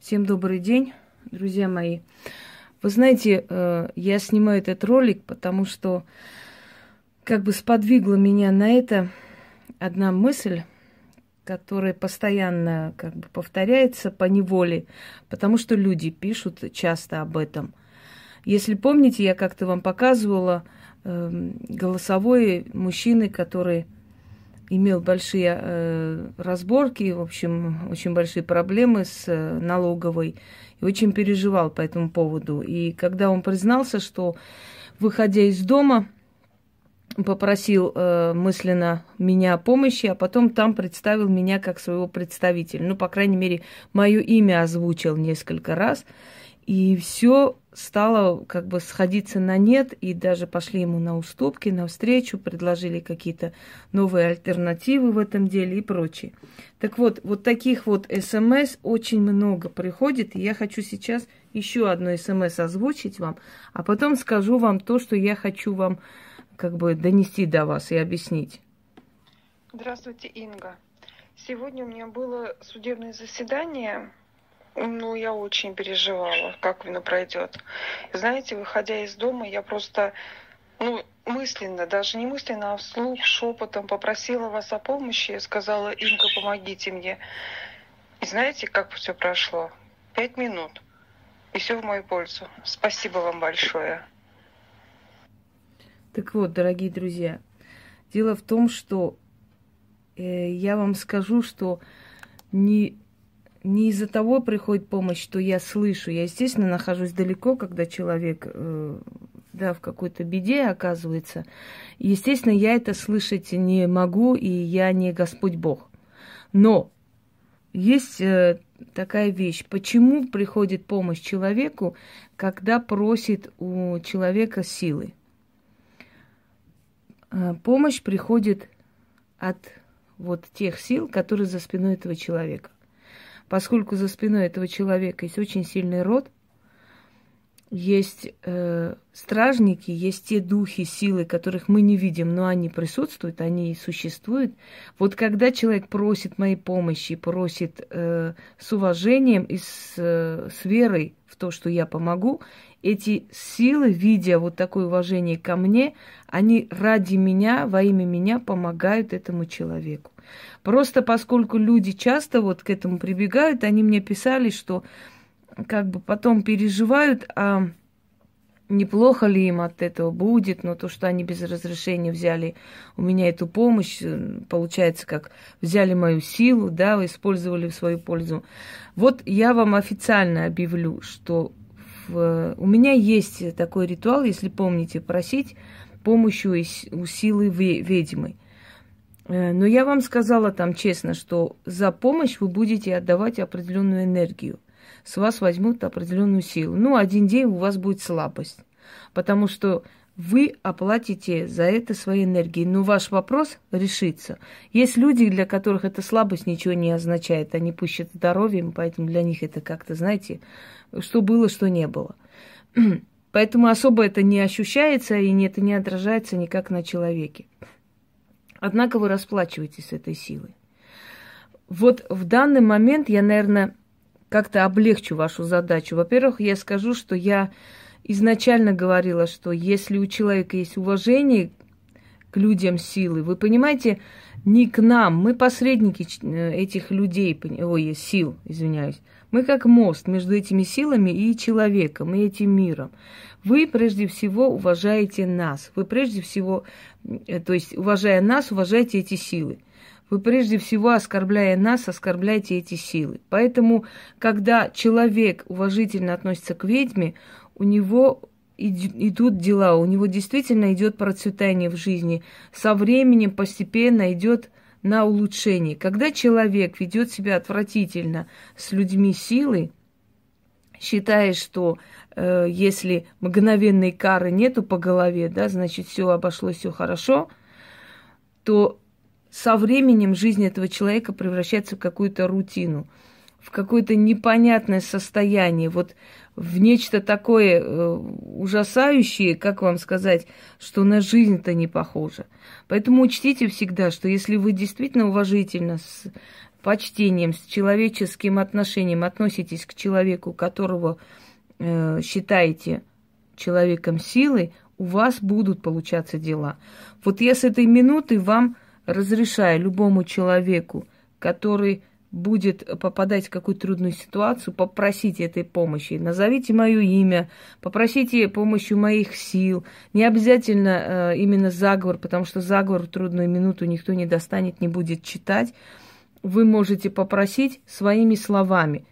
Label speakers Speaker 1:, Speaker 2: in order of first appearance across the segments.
Speaker 1: Всем добрый день, друзья мои. Вы знаете, э, я снимаю этот ролик, потому что как бы сподвигла меня на это одна мысль, которая постоянно как бы повторяется по неволе, потому что люди пишут часто об этом. Если помните, я как-то вам показывала э, голосовой мужчины, который имел большие э, разборки, в общем, очень большие проблемы с э, налоговой и очень переживал по этому поводу. И когда он признался, что, выходя из дома, попросил э, мысленно меня о помощи, а потом там представил меня как своего представителя. Ну, по крайней мере, мое имя озвучил несколько раз. И все стало как бы сходиться на нет, и даже пошли ему на уступки, навстречу, предложили какие-то новые альтернативы в этом деле и прочее. Так вот, вот таких вот смс очень много приходит, и я хочу сейчас еще одно смс озвучить вам, а потом скажу вам то, что я хочу вам как бы донести до вас и объяснить.
Speaker 2: Здравствуйте, Инга. Сегодня у меня было судебное заседание ну, я очень переживала, как оно пройдет. Знаете, выходя из дома, я просто, ну, мысленно, даже не мысленно, а вслух, шепотом попросила вас о помощи. Я сказала, Инка, помогите мне. И знаете, как все прошло? Пять минут. И все в мою пользу. Спасибо вам большое.
Speaker 1: Так вот, дорогие друзья, дело в том, что э, я вам скажу, что не не из-за того приходит помощь, что я слышу. Я, естественно, нахожусь далеко, когда человек э, да, в какой-то беде оказывается. Естественно, я это слышать не могу, и я не Господь Бог. Но есть э, такая вещь. Почему приходит помощь человеку, когда просит у человека силы? Э, помощь приходит от вот тех сил, которые за спиной этого человека поскольку за спиной этого человека есть очень сильный род, есть э, стражники, есть те духи, силы, которых мы не видим, но они присутствуют, они существуют. Вот когда человек просит моей помощи, просит э, с уважением и с, э, с верой в то, что я помогу, эти силы, видя вот такое уважение ко мне, они ради меня, во имя меня помогают этому человеку. Просто поскольку люди часто вот к этому прибегают, они мне писали, что как бы потом переживают, а неплохо ли им от этого будет, но то, что они без разрешения взяли у меня эту помощь, э, получается, как взяли мою силу, да, использовали в свою пользу. Вот я вам официально объявлю, что в, у меня есть такой ритуал, если помните, просить помощью у силы ведьмы. Э, но я вам сказала там честно, что за помощь вы будете отдавать определенную энергию. С вас возьмут определенную силу. Ну, один день у вас будет слабость, потому что вы оплатите за это своей энергией. Но ваш вопрос решится. Есть люди, для которых эта слабость ничего не означает. Они пущат здоровьем, поэтому для них это как-то, знаете, что было, что не было. Поэтому особо это не ощущается и это не отражается никак на человеке. Однако вы расплачиваетесь этой силой. Вот в данный момент я, наверное, как-то облегчу вашу задачу. Во-первых, я скажу, что я изначально говорила, что если у человека есть уважение к людям силы, вы понимаете, не к нам, мы посредники э, этих людей, ой, сил, извиняюсь. Мы как мост между этими силами и человеком, и этим миром. Вы прежде всего уважаете нас. Вы прежде всего, э, то есть уважая нас, уважаете эти силы. Вы прежде всего, оскорбляя нас, оскорбляете эти силы. Поэтому, когда человек уважительно относится к ведьме, у него идут дела, у него действительно идет процветание в жизни. Со временем постепенно идет на улучшение. Когда человек ведет себя отвратительно с людьми силы, считая, что э, если мгновенной кары нету по голове, да, значит все обошлось, все хорошо, то со временем жизнь этого человека превращается в какую-то рутину, в какое-то непонятное состояние, вот в нечто такое э, ужасающее, как вам сказать, что на жизнь-то не похоже. Поэтому учтите всегда, что если вы действительно уважительно с почтением, с человеческим отношением относитесь к человеку, которого э, считаете человеком силы, у вас будут получаться дела. Вот я с этой минуты вам разрешаю любому человеку, который будет попадать в какую-то трудную ситуацию, попросите этой помощи. Назовите мое имя, попросите помощью моих сил. Не обязательно э, именно заговор, потому что заговор в трудную минуту никто не достанет, не будет читать. Вы можете попросить своими словами.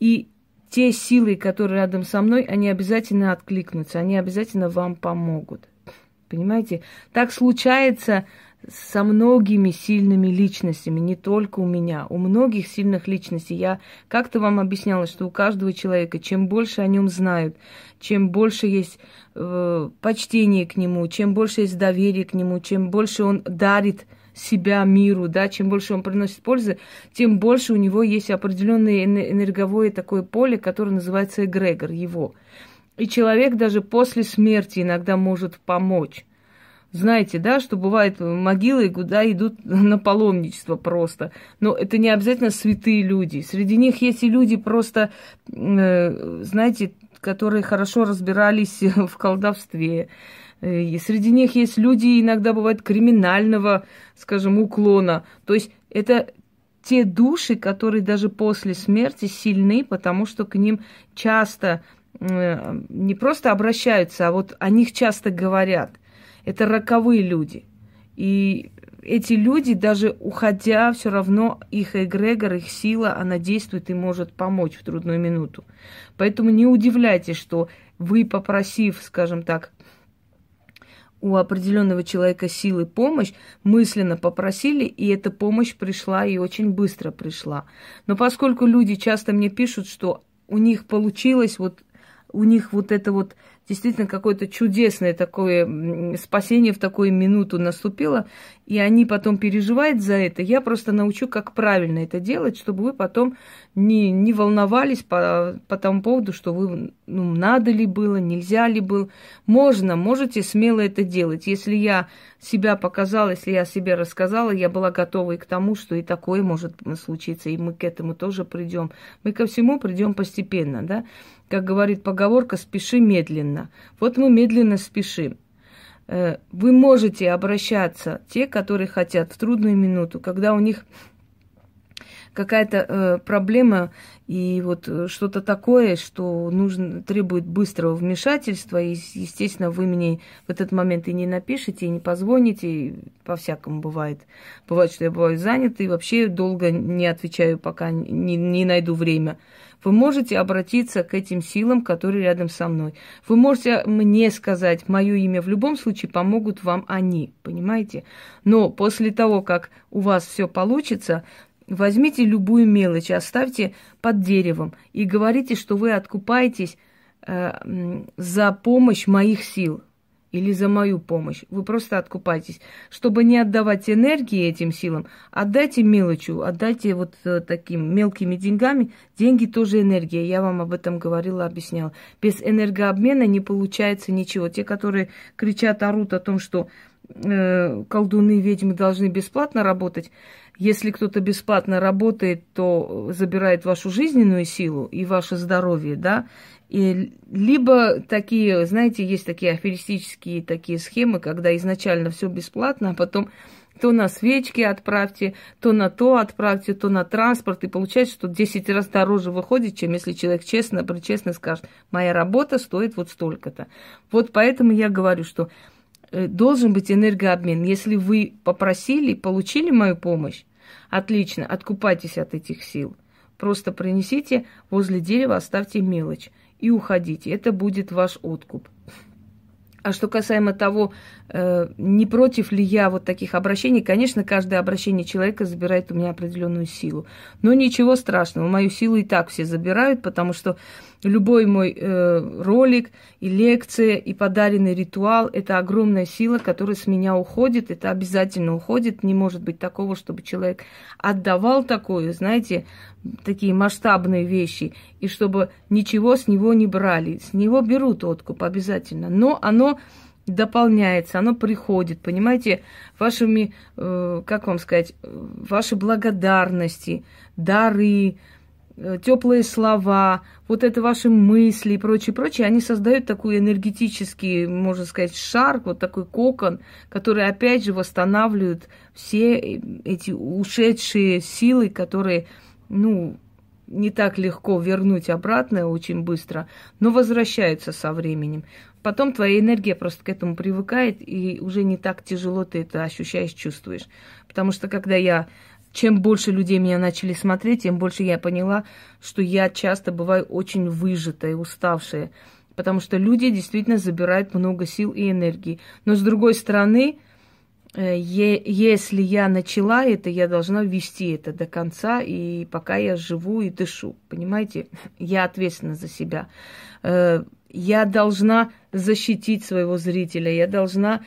Speaker 1: И те силы, которые рядом со мной, они обязательно откликнутся, они обязательно вам помогут. Понимаете? Так случается со многими сильными личностями, не только у меня, у многих сильных личностей. Я как-то вам объясняла, что у каждого человека, чем больше о нем знают, чем больше есть э, почтение к нему, чем больше есть доверие к нему, чем больше он дарит себя миру, да, чем больше он приносит пользы, тем больше у него есть определенное энерговое такое поле, которое называется эгрегор его. И человек даже после смерти иногда может помочь. Знаете, да, что бывает могилы, куда идут на паломничество просто. Но это не обязательно святые люди. Среди них есть и люди просто, э, знаете, которые хорошо разбирались в колдовстве. Э, и среди них есть люди, иногда бывает, криминального, скажем, уклона. То есть это те души, которые даже после смерти сильны, потому что к ним часто э, не просто обращаются, а вот о них часто говорят – это роковые люди. И эти люди, даже уходя, все равно их эгрегор, их сила, она действует и может помочь в трудную минуту. Поэтому не удивляйтесь, что вы, попросив, скажем так, у определенного человека силы помощь, мысленно попросили, и эта помощь пришла и очень быстро пришла. Но поскольку люди часто мне пишут, что у них получилось, вот у них вот это вот действительно какое-то чудесное такое спасение в такую минуту наступило, и они потом переживают за это. Я просто научу, как правильно это делать, чтобы вы потом не, не волновались по, по тому поводу, что вы, ну, надо ли было, нельзя ли было. Можно, можете смело это делать. Если я себя показала, если я себе рассказала, я была готова и к тому, что и такое может случиться, и мы к этому тоже придем. Мы ко всему придем постепенно, да как говорит поговорка, спеши медленно. Вот мы медленно спешим. Э, вы можете обращаться, те, которые хотят, в трудную минуту, когда у них какая-то э, проблема и вот э, что-то такое, что нужно, требует быстрого вмешательства, и, естественно, вы мне в этот момент и не напишите, и не позвоните, и по-всякому бывает. Бывает, что я бываю занята, и вообще долго не отвечаю, пока не, не найду время. Вы можете обратиться к этим силам, которые рядом со мной. Вы можете мне сказать мое имя. В любом случае помогут вам они, понимаете? Но после того, как у вас все получится, возьмите любую мелочь, оставьте под деревом и говорите, что вы откупаетесь э, за помощь моих сил или за мою помощь. Вы просто откупайтесь. Чтобы не отдавать энергии этим силам, отдайте мелочью, отдайте вот э, таким мелкими деньгами. Деньги тоже энергия. Я вам об этом говорила, объясняла. Без энергообмена не получается ничего. Те, которые кричат, орут о том, что э, колдуны, ведьмы должны бесплатно работать, если кто-то бесплатно работает, то забирает вашу жизненную силу и ваше здоровье, да, и либо такие, знаете, есть такие аферистические такие схемы, когда изначально все бесплатно, а потом то на свечки отправьте, то на то отправьте, то на транспорт, и получается, что 10 раз дороже выходит, чем если человек честно, причестно скажет, моя работа стоит вот столько-то. Вот поэтому я говорю, что э, должен быть энергообмен. Если вы попросили, получили мою помощь, отлично, откупайтесь от этих сил. Просто принесите возле дерева, оставьте мелочь и уходите. Это будет ваш откуп. А что касаемо того, э, не против ли я вот таких обращений, конечно, каждое обращение человека забирает у меня определенную силу. Но ничего страшного, мою силу и так все забирают, потому что любой мой э, ролик и лекция, и подаренный ритуал – это огромная сила, которая с меня уходит, это обязательно уходит. Не может быть такого, чтобы человек отдавал такое, знаете, такие масштабные вещи, и чтобы ничего с него не брали. С него берут откуп обязательно. Но оно дополняется, оно приходит, понимаете, вашими, э, как вам сказать, ваши благодарности, дары, э, теплые слова, вот это ваши мысли и прочее, прочее, они создают такой энергетический, можно сказать, шар, вот такой кокон, который опять же восстанавливает все эти ушедшие силы, которые, ну, не так легко вернуть обратно очень быстро, но возвращаются со временем. Потом твоя энергия просто к этому привыкает, и уже не так тяжело ты это ощущаешь, чувствуешь. Потому что когда я чем больше людей меня начали смотреть, тем больше я поняла, что я часто бываю очень выжатая, уставшая. Потому что люди действительно забирают много сил и энергии. Но с другой стороны, э, если я начала это, я должна вести это до конца, и пока я живу и дышу. Понимаете? Я ответственна за себя. Э, я должна защитить своего зрителя, я должна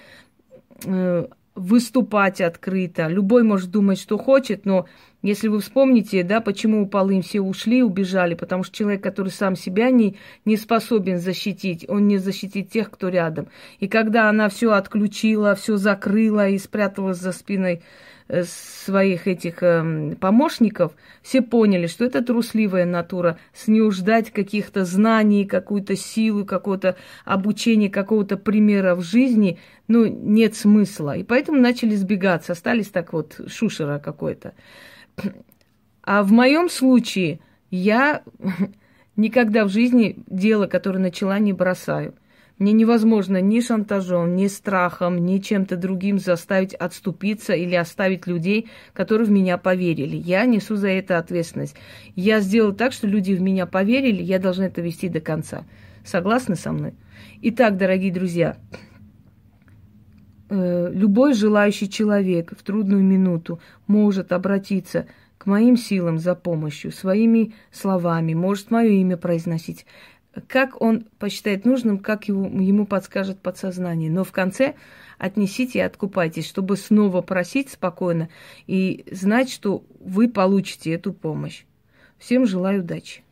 Speaker 1: э, выступать открыто. Любой может думать, что хочет, но если вы вспомните, да, почему у Полын все ушли, убежали, потому что человек, который сам себя не, не способен защитить, он не защитит тех, кто рядом. И когда она все отключила, все закрыла и спряталась за спиной Э, своих этих э, помощников, все поняли, что это трусливая натура, с нее ждать каких-то знаний, какую-то силу, какого-то обучения, какого-то примера в жизни, ну, нет смысла. И поэтому начали сбегаться, остались так вот шушера какой-то. А в моем случае я никогда в жизни дело, которое начала, не бросаю. Мне невозможно ни шантажом, ни страхом, ни чем-то другим заставить отступиться или оставить людей, которые в меня поверили. Я несу за это ответственность. Я сделала так, что люди в меня поверили, я должна это вести до конца. Согласны со мной? Итак, дорогие друзья, любой желающий человек в трудную минуту может обратиться к моим силам за помощью, своими словами, может мое имя произносить как он посчитает нужным, как его, ему подскажет подсознание. Но в конце отнесите и откупайтесь, чтобы снова просить спокойно и знать, что вы получите эту помощь. Всем желаю удачи.